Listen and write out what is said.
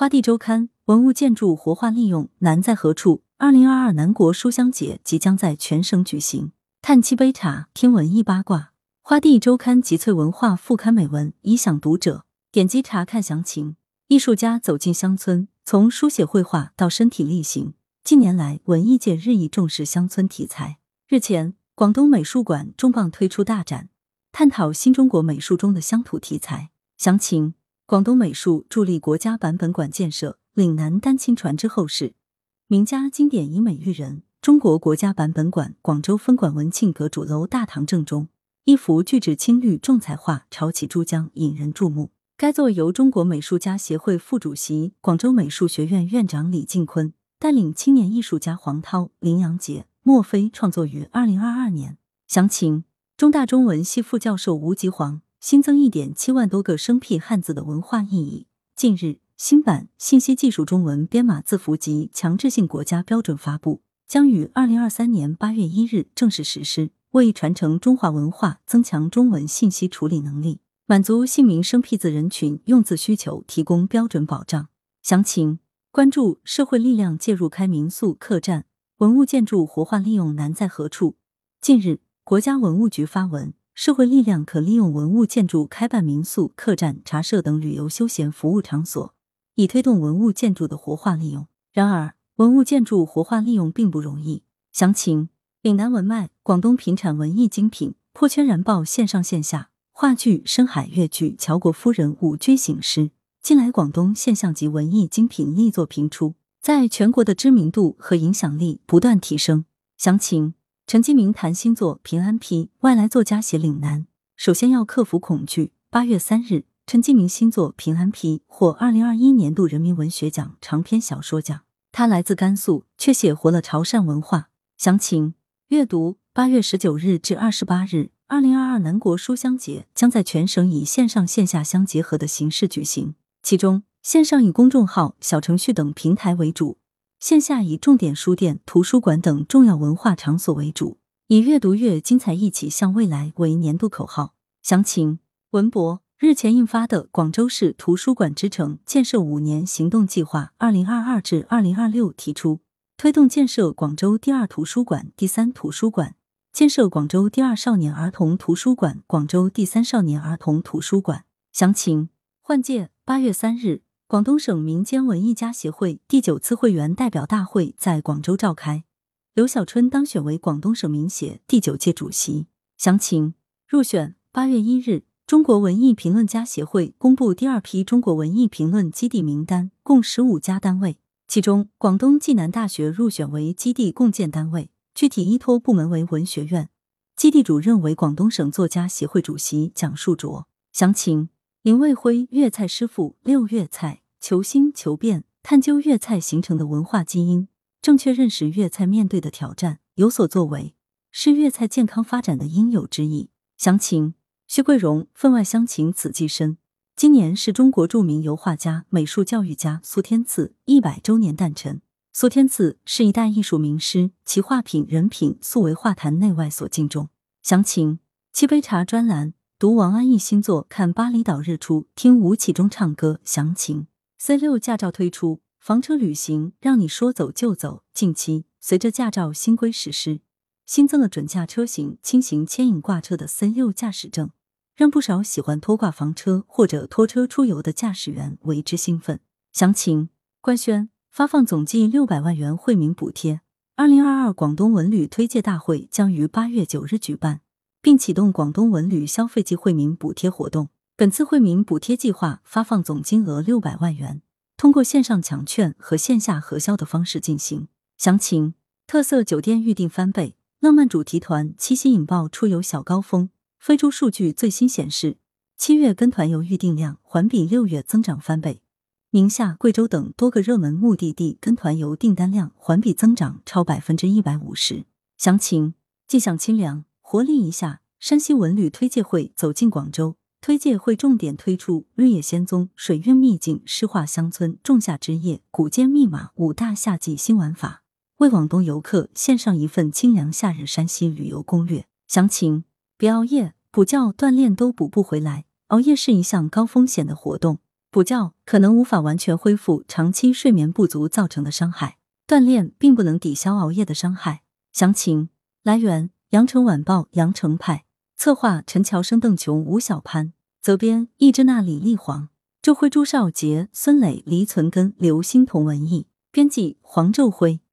花地周刊：文物建筑活化利用难在何处？二零二二南国书香节即将在全省举行。叹七杯茶，听文艺八卦。花地周刊集萃文化副刊美文，以享读者。点击查看详情。艺术家走进乡村，从书写绘画到身体力行。近年来，文艺界日益重视乡村题材。日前，广东美术馆重磅推出大展，探讨新中国美术中的乡土题材。详情。广东美术助力国家版本馆建设，岭南丹青传之后世，名家经典以美育人。中国国家版本馆广州分馆文庆阁主楼大堂正中，一幅巨制青绿重彩画潮起珠江，引人注目。该作由中国美术家协会副主席、广州美术学院院长李进坤带领青年艺术家黄涛、林阳杰、莫非创作于二零二二年。详情：中大中文系副教授吴吉煌。新增一点七万多个生僻汉字的文化意义。近日，新版信息技术中文编码字符集强制性国家标准发布，将于二零二三年八月一日正式实施，为传承中华文化、增强中文信息处理能力、满足姓名生僻字人群用字需求提供标准保障。详情关注社会力量介入开民宿客栈，文物建筑活化利用难在何处？近日，国家文物局发文。社会力量可利用文物建筑开办民宿、客栈、茶社等旅游休闲服务场所，以推动文物建筑的活化利用。然而，文物建筑活化利用并不容易。详情：岭南文脉，广东品产文艺精品，破圈燃爆线上线下话剧、深海粤剧、乔国夫人舞剧醒狮。近来，广东现象级文艺精品力作频出，在全国的知名度和影响力不断提升。详情。陈基明谈新作《平安批》，外来作家写岭南，首先要克服恐惧。八月三日，陈基明新作《平安批》获二零二一年度人民文学奖长篇小说奖。他来自甘肃，却写活了潮汕文化。详情阅读。八月十九日至二十八日，二零二二南国书香节将在全省以线上线下相结合的形式举行，其中线上以公众号、小程序等平台为主。线下以重点书店、图书馆等重要文化场所为主，以“越读越精彩，一起向未来”为年度口号。详情文博日前印发的《广州市图书馆之城建设五年行动计划（二零二二至二零二六）》提出，推动建设广州第二图书馆、第三图书馆，建设广州第二少年儿童图书馆、广州第三少年儿童图书馆。详情换届八月三日。广东省民间文艺家协会第九次会员代表大会在广州召开，刘小春当选为广东省民协第九届主席。详情入选。八月一日，中国文艺评论家协会公布第二批中国文艺评论基地名单，共十五家单位，其中广东暨南大学入选为基地共建单位，具体依托部门为文学院，基地主任为广东省作家协会主席蒋树卓。详情。林卫辉，粤菜师傅，六粤菜，求新求变，探究粤菜形成的文化基因，正确认识粤菜面对的挑战，有所作为，是粤菜健康发展的应有之义。详情：薛桂荣，分外乡情此际深。今年是中国著名油画家、美术教育家苏天赐一百周年诞辰。苏天赐是一代艺术名师，其画品、人品素为画坛内外所敬重。详情：七杯茶专栏。读王安忆新作，看巴厘岛日出，听吴启中唱歌。详情：C 六驾照推出，房车旅行让你说走就走。近期，随着驾照新规实施，新增了准驾车型轻型牵引挂车的 C 六驾驶证，让不少喜欢拖挂房车或者拖车出游的驾驶员为之兴奋。详情：官宣发放总计六百万元惠民补贴。二零二二广东文旅推介大会将于八月九日举办。并启动广东文旅消费季惠民补贴活动。本次惠民补贴计划发放总金额六百万元，通过线上抢券和线下核销的方式进行。详情：特色酒店预订翻倍，浪漫主题团七夕引爆出游小高峰。飞猪数据最新显示，七月跟团游预订量环比六月增长翻倍。宁夏、贵州等多个热门目的地跟团游订单量环比增长超百分之一百五十。详情：既享清凉。活力一下，山西文旅推介会走进广州。推介会重点推出绿野仙踪、水韵秘境、诗画乡村、仲夏之夜、古间密码五大夏季新玩法，为广东游客献上一份清凉夏日山西旅游攻略。详情：别熬夜，补觉锻炼都补不回来，熬夜是一项高风险的活动。补觉可能无法完全恢复长期睡眠不足造成的伤害，锻炼并不能抵消熬夜的伤害。详情来源：羊城晚报羊城派，策划陈乔生、邓琼、吴小潘，责编易之娜、李丽黄，周辉、朱少杰、孙磊、黎存根、刘欣彤，文艺编辑黄昼辉。